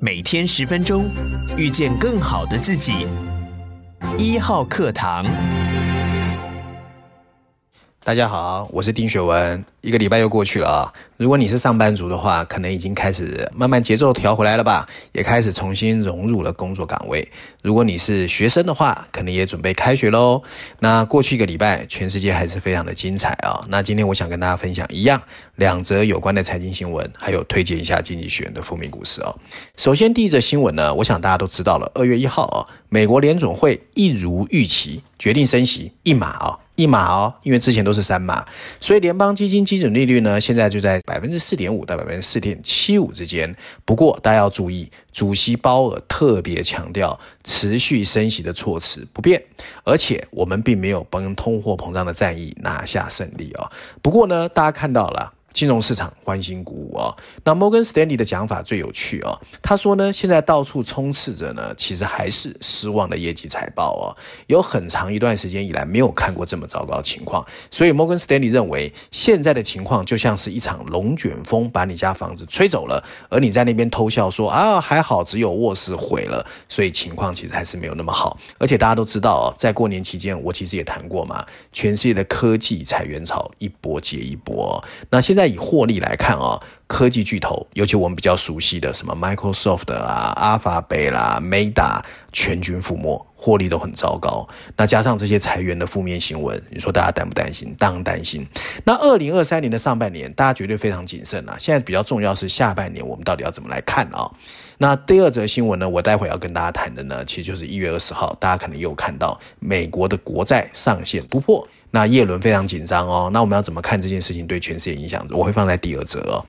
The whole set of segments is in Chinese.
每天十分钟，遇见更好的自己。一号课堂。大家好，我是丁雪文。一个礼拜又过去了啊，如果你是上班族的话，可能已经开始慢慢节奏调回来了吧，也开始重新融入了工作岗位。如果你是学生的话，可能也准备开学喽。那过去一个礼拜，全世界还是非常的精彩啊。那今天我想跟大家分享一样两则有关的财经新闻，还有推荐一下经济学人的负面故事哦。首先第一则新闻呢，我想大家都知道了，二月一号啊，美国联总会一如预期决定升息一码啊。一码哦，因为之前都是三码，所以联邦基金基准利率呢，现在就在百分之四点五到百分之四点七五之间。不过大家要注意，主席鲍尔特别强调，持续升息的措辞不变，而且我们并没有帮通货膨胀的战役拿下胜利哦。不过呢，大家看到了。金融市场欢欣鼓舞啊！那摩根斯丹利的讲法最有趣啊，他说呢，现在到处充斥着呢，其实还是失望的业绩财报哦。有很长一段时间以来没有看过这么糟糕的情况，所以摩根斯丹利认为现在的情况就像是一场龙卷风把你家房子吹走了，而你在那边偷笑说啊，还好只有卧室毁了，所以情况其实还是没有那么好。而且大家都知道哦，在过年期间我其实也谈过嘛，全世界的科技裁员潮一波接一波，那现在。再以获利来看啊，科技巨头，尤其我们比较熟悉的什么 Microsoft 啊、Alphabet 啦、Meta，全军覆没，获利都很糟糕。那加上这些裁员的负面新闻，你说大家担不担心？当然担心。那二零二三年的上半年，大家绝对非常谨慎啊。现在比较重要是下半年，我们到底要怎么来看啊？那第二则新闻呢，我待会要跟大家谈的呢，其实就是一月二十号，大家可能又看到美国的国债上限突破。那叶伦非常紧张哦，那我们要怎么看这件事情对全世界影响？我会放在第二则哦。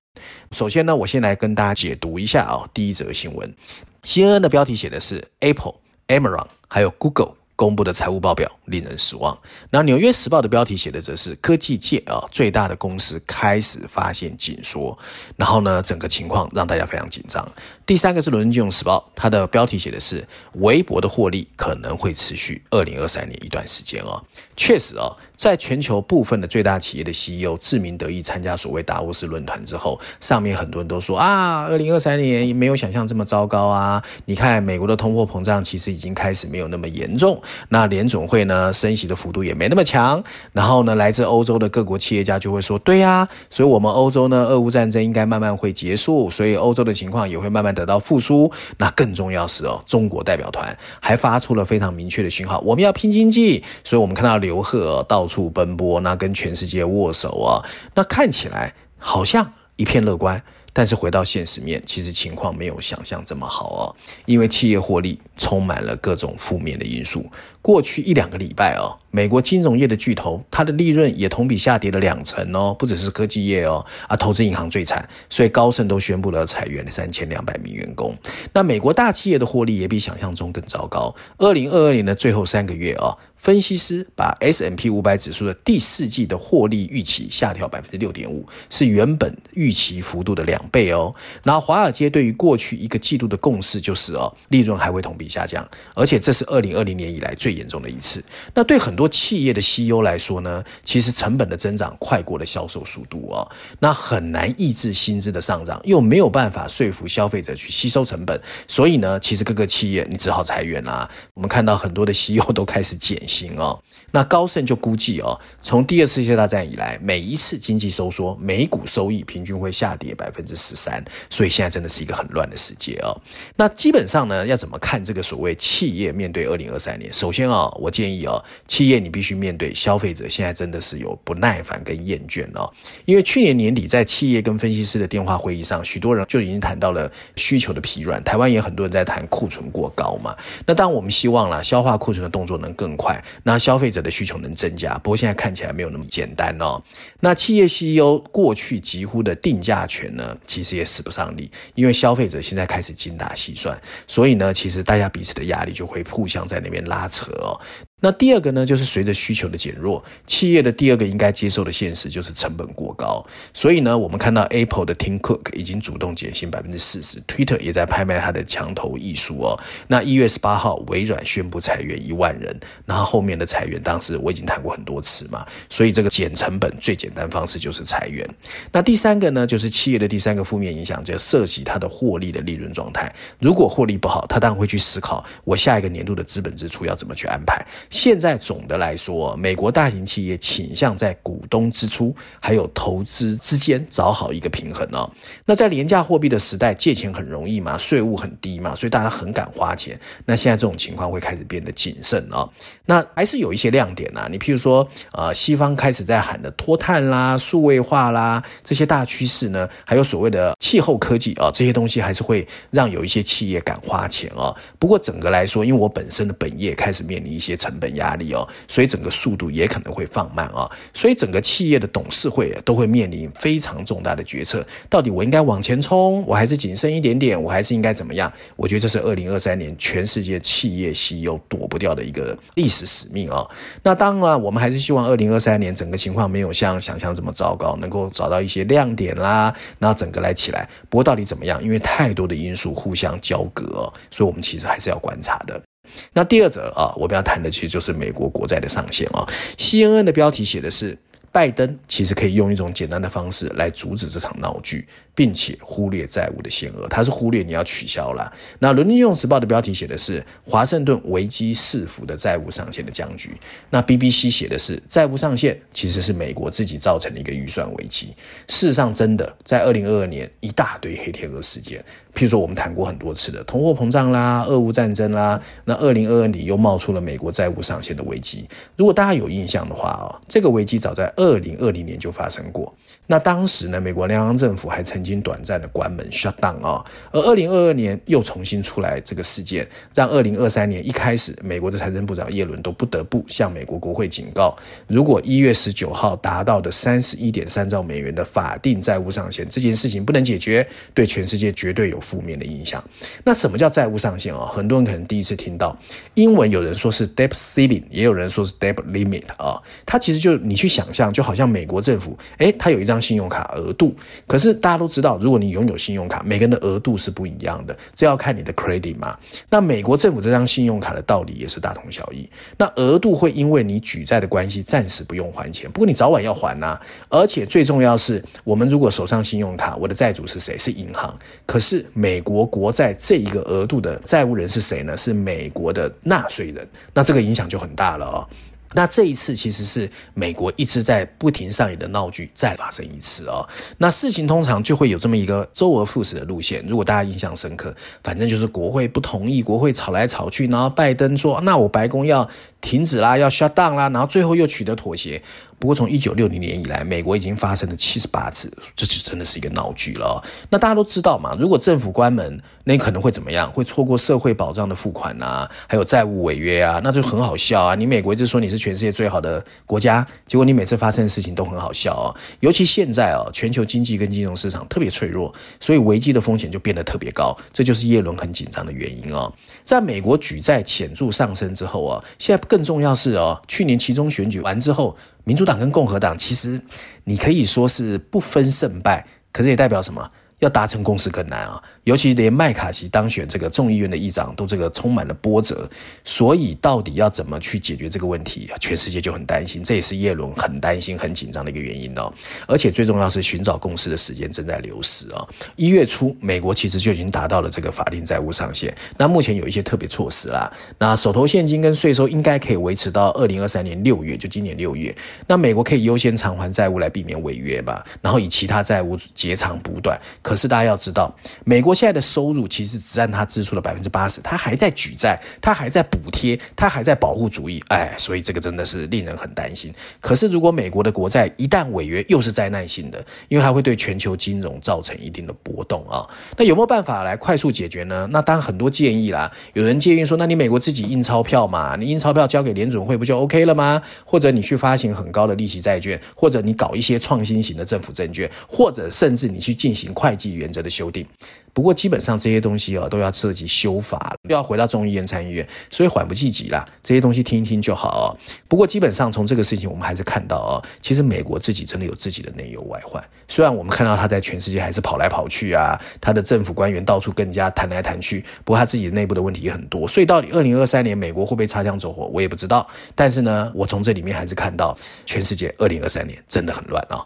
首先呢，我先来跟大家解读一下、哦，第一则新闻，CNN 的标题写的是 Apple、Amazon 还有 Google 公布的财务报表令人失望。那纽约时报的标题写的则是科技界啊最大的公司开始发现紧缩，然后呢，整个情况让大家非常紧张。第三个是伦敦金融时报，它的标题写的是微博的获利可能会持续二零二三年一段时间哦。确实哦。在全球部分的最大企业的 CEO 志明得意参加所谓达沃斯论坛之后，上面很多人都说啊，二零二三年没有想象这么糟糕啊！你看美国的通货膨胀其实已经开始没有那么严重，那联总会呢升息的幅度也没那么强。然后呢，来自欧洲的各国企业家就会说，对呀，所以我们欧洲呢，俄乌战争应该慢慢会结束，所以欧洲的情况也会慢慢得到复苏。那更重要是哦，中国代表团还发出了非常明确的讯号，我们要拼经济。所以我们看到刘鹤，到处奔波，那跟全世界握手啊，那看起来好像一片乐观。但是回到现实面，其实情况没有想象这么好哦，因为企业获利充满了各种负面的因素。过去一两个礼拜哦，美国金融业的巨头，它的利润也同比下跌了两成哦，不只是科技业哦，啊，投资银行最惨，所以高盛都宣布了裁员三千两百名员工。那美国大企业的获利也比想象中更糟糕。二零二二年的最后三个月哦，分析师把 S M P 五百指数的第四季的获利预期下调百分之六点五，是原本预期幅度的两倍哦。那华尔街对于过去一个季度的共识就是哦，利润还会同比下降，而且这是二零二零年以来最严重的一次。那对很多企业的 CEO 来说呢，其实成本的增长快过了销售速度哦，那很难抑制薪资的上涨，又没有办法说服消费者去吸收成本，所以呢，其实各个企业你只好裁员啦。我们看到很多的 CEO 都开始减行哦。那高盛就估计哦，从第二次世界大战以来，每一次经济收缩，每股收益平均会下跌百分之十三，所以现在真的是一个很乱的世界哦。那基本上呢，要怎么看这个所谓企业面对二零二三年？首先。啊，我建议啊，企业你必须面对消费者现在真的是有不耐烦跟厌倦哦。因为去年年底在企业跟分析师的电话会议上，许多人就已经谈到了需求的疲软。台湾也很多人在谈库存过高嘛。那当我们希望啦，消化库存的动作能更快，那消费者的需求能增加。不过现在看起来没有那么简单哦。那企业 CEO 过去几乎的定价权呢，其实也使不上力，因为消费者现在开始精打细算，所以呢，其实大家彼此的压力就会互相在那边拉扯。哦，那第二个呢，就是随着需求的减弱，企业的第二个应该接受的现实就是成本过高。所以呢，我们看到 Apple 的 Tim Cook 已经主动减薪百分之四十，Twitter 也在拍卖它的墙头艺术哦。那一月十八号，微软宣布裁员一万人，然后后面的裁员，当时我已经谈过很多次嘛。所以这个减成本最简单方式就是裁员。那第三个呢，就是企业的第三个负面影响，就涉及它的获利的利润状态。如果获利不好，它当然会去思考我下一个年度的资本支出要怎么去安排。现在总的来说，美国大型企业倾向在股东支出还有投资之间找好一个平衡哦。那在廉价货币的时代，借钱很容易嘛，税务很低嘛，所以大家很敢花钱。那现在这种情况会开始变得谨慎哦。那还是有一些亮点、啊，你譬如说，呃，西方开始在喊的脱碳啦、数位化啦这些大趋势呢，还有所谓的气候科技啊，这些东西还是会让有一些企业敢花钱哦。不过整个来说，因为我本身的本业开始面临一些成本压力哦，所以整个速度也可能会放慢啊。所以整个企业的董事会都会面临非常重大的决策，到底我应该往前冲，我还是谨慎一点点，我还是应该怎么样？我觉得这是二零二三年全世界企业 CEO 躲不掉的一个历史使命啊。那当然，我们还是希望二零二三年整个情况没有像想象这么糟糕，能够找到一些亮点啦，那整个来起来。不过到底怎么样？因为太多的因素互相交割哦，所以我们其实还是要观察的。那第二则啊，我们要谈的其实就是美国国债的上限啊。CNN 的标题写的是。拜登其实可以用一种简单的方式来阻止这场闹剧，并且忽略债务的限额。他是忽略你要取消了。那《伦敦金融时报》的标题写的是华盛顿危机四伏的债务上限的僵局。那 BBC 写的是债务上限其实是美国自己造成的一个预算危机。事实上，真的在二零二二年一大堆黑天鹅事件，譬如说我们谈过很多次的通货膨胀啦、俄乌战争啦。那二零二二年又冒出了美国债务上限的危机。如果大家有印象的话啊，这个危机早在二零二零年就发生过，那当时呢，美国联邦政府还曾经经短暂的关门 shut down 啊，而二零二二年又重新出来这个事件，让二零二三年一开始，美国的财政部长耶伦都不得不向美国国会警告，如果一月十九号达到的三十一点三兆美元的法定债务上限这件事情不能解决，对全世界绝对有负面的影响。那什么叫债务上限啊？很多人可能第一次听到，英文有人说是 debt ceiling，也有人说是 debt limit 啊，它其实就你去想象，就好像。美国政府，诶，他有一张信用卡额度，可是大家都知知道，如果你拥有信用卡，每个人的额度是不一样的，这要看你的 credit 嘛。那美国政府这张信用卡的道理也是大同小异。那额度会因为你举债的关系，暂时不用还钱，不过你早晚要还呐、而且最重要是，我们如果手上信用卡，我的债主是谁？是银行。可是美国国债这一个额度的债务人是谁呢？是美国的纳税人。那这个影响就很大了哦。那这一次其实是美国一直在不停上演的闹剧再发生一次哦。那事情通常就会有这么一个周而复始的路线。如果大家印象深刻，反正就是国会不同意，国会吵来吵去，然后拜登说：“那我白宫要停止啦，要 shut down 啦。”然后最后又取得妥协。不过，从一九六零年以来，美国已经发生了七十八次，这就真的是一个闹剧了。那大家都知道嘛，如果政府关门，那你可能会怎么样？会错过社会保障的付款啊，还有债务违约啊，那就很好笑啊。你美国一直说你是全世界最好的国家，结果你每次发生的事情都很好笑啊。尤其现在啊，全球经济跟金融市场特别脆弱，所以危机的风险就变得特别高。这就是耶伦很紧张的原因哦。在美国举债显著上升之后啊，现在更重要是哦，去年期中选举完之后。民主党跟共和党其实，你可以说是不分胜败，可是也代表什么？要达成共识更难啊。尤其连麦卡锡当选这个众议院的议长都这个充满了波折，所以到底要怎么去解决这个问题，全世界就很担心，这也是叶伦很担心、很紧张的一个原因哦。而且最重要是寻找共识的时间正在流逝啊。一月初，美国其实就已经达到了这个法定债务上限，那目前有一些特别措施啦，那手头现金跟税收应该可以维持到二零二三年六月，就今年六月。那美国可以优先偿还债务来避免违约吧，然后以其他债务截长补短。可是大家要知道，美国现在的收入其实只占他支出的百分之八十，他还在举债，他还在补贴，他还在保护主义，哎，所以这个真的是令人很担心。可是如果美国的国债一旦违约，又是灾难性的，因为它会对全球金融造成一定的波动啊。那有没有办法来快速解决呢？那当然很多建议啦。有人建议说，那你美国自己印钞票嘛，你印钞票交给联准会不就 OK 了吗？或者你去发行很高的利息债券，或者你搞一些创新型的政府证券，或者甚至你去进行快计原则的修订。不过基本上这些东西啊都要涉及修法，又要回到众议院、参议院，所以缓不济急啦。这些东西听一听就好哦。不过基本上从这个事情，我们还是看到啊，其实美国自己真的有自己的内忧外患。虽然我们看到他在全世界还是跑来跑去啊，他的政府官员到处跟人家谈来谈去，不过他自己的内部的问题也很多。所以到底二零二三年美国会不会擦枪走火，我也不知道。但是呢，我从这里面还是看到全世界二零二三年真的很乱啊。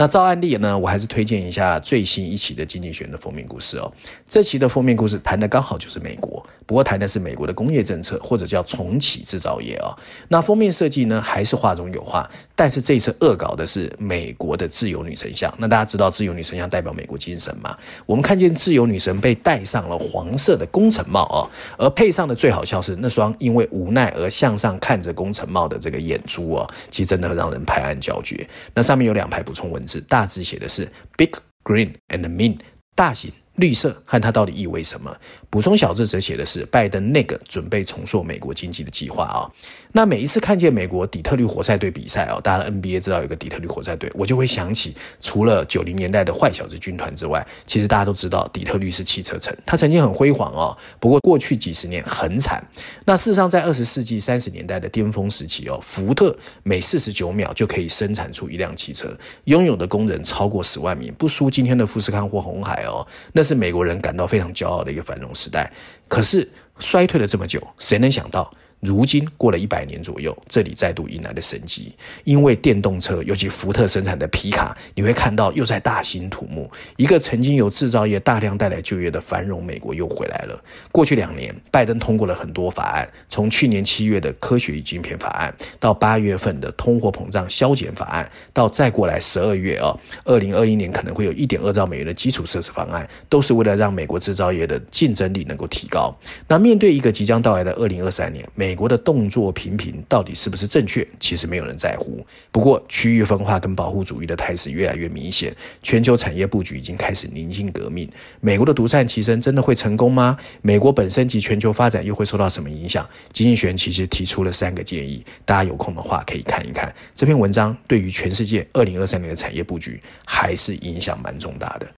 那照案例呢，我还是推荐一下最新一期的《经济学人》的封面故事哦。这期的封面故事谈的刚好就是美国，不过谈的是美国的工业政策，或者叫重启制造业哦。那封面设计呢，还是画中有画，但是这次恶搞的是美国的自由女神像。那大家知道自由女神像代表美国精神吗？我们看见自由女神被戴上了黄色的工程帽哦，而配上的最好笑是那双因为无奈而向上看着工程帽的这个眼珠哦，其实真的让人拍案叫绝。那上面有两排补充文字。大致写的是 Big Green and Mean，大型。绿色和它到底意味什么？补充小字则写的是拜登那个准备重塑美国经济的计划啊。那每一次看见美国底特律活塞队比赛啊，大家的 NBA 知道有个底特律活塞队，我就会想起除了九零年代的坏小子军团之外，其实大家都知道底特律是汽车城，它曾经很辉煌哦。不过过去几十年很惨。那事实上，在二十世纪三十年代的巅峰时期哦，福特每四十九秒就可以生产出一辆汽车，拥有的工人超过十万名，不输今天的富士康或红海哦。那是美国人感到非常骄傲的一个繁荣时代，可是衰退了这么久，谁能想到？如今过了一百年左右，这里再度迎来了生机。因为电动车，尤其福特生产的皮卡，你会看到又在大兴土木。一个曾经由制造业大量带来就业的繁荣美国又回来了。过去两年，拜登通过了很多法案，从去年七月的科学与晶片法案，到八月份的通货膨胀削减法案，到再过来十二月啊，二零二一年可能会有一点二兆美元的基础设施方案，都是为了让美国制造业的竞争力能够提高。那面对一个即将到来的二零二三年，美美国的动作频频，到底是不是正确？其实没有人在乎。不过，区域分化跟保护主义的态势越来越明显，全球产业布局已经开始宁静革命。美国的独善其身真的会成功吗？美国本身及全球发展又会受到什么影响？金济学其实提出了三个建议，大家有空的话可以看一看这篇文章。对于全世界二零二三年的产业布局，还是影响蛮重大的。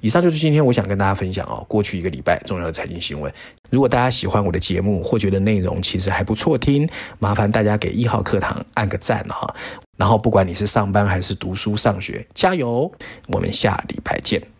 以上就是今天我想跟大家分享哦，过去一个礼拜重要的财经新闻。如果大家喜欢我的节目或觉得内容其实还不错听，麻烦大家给一号课堂按个赞哈。然后不管你是上班还是读书上学，加油！我们下礼拜见。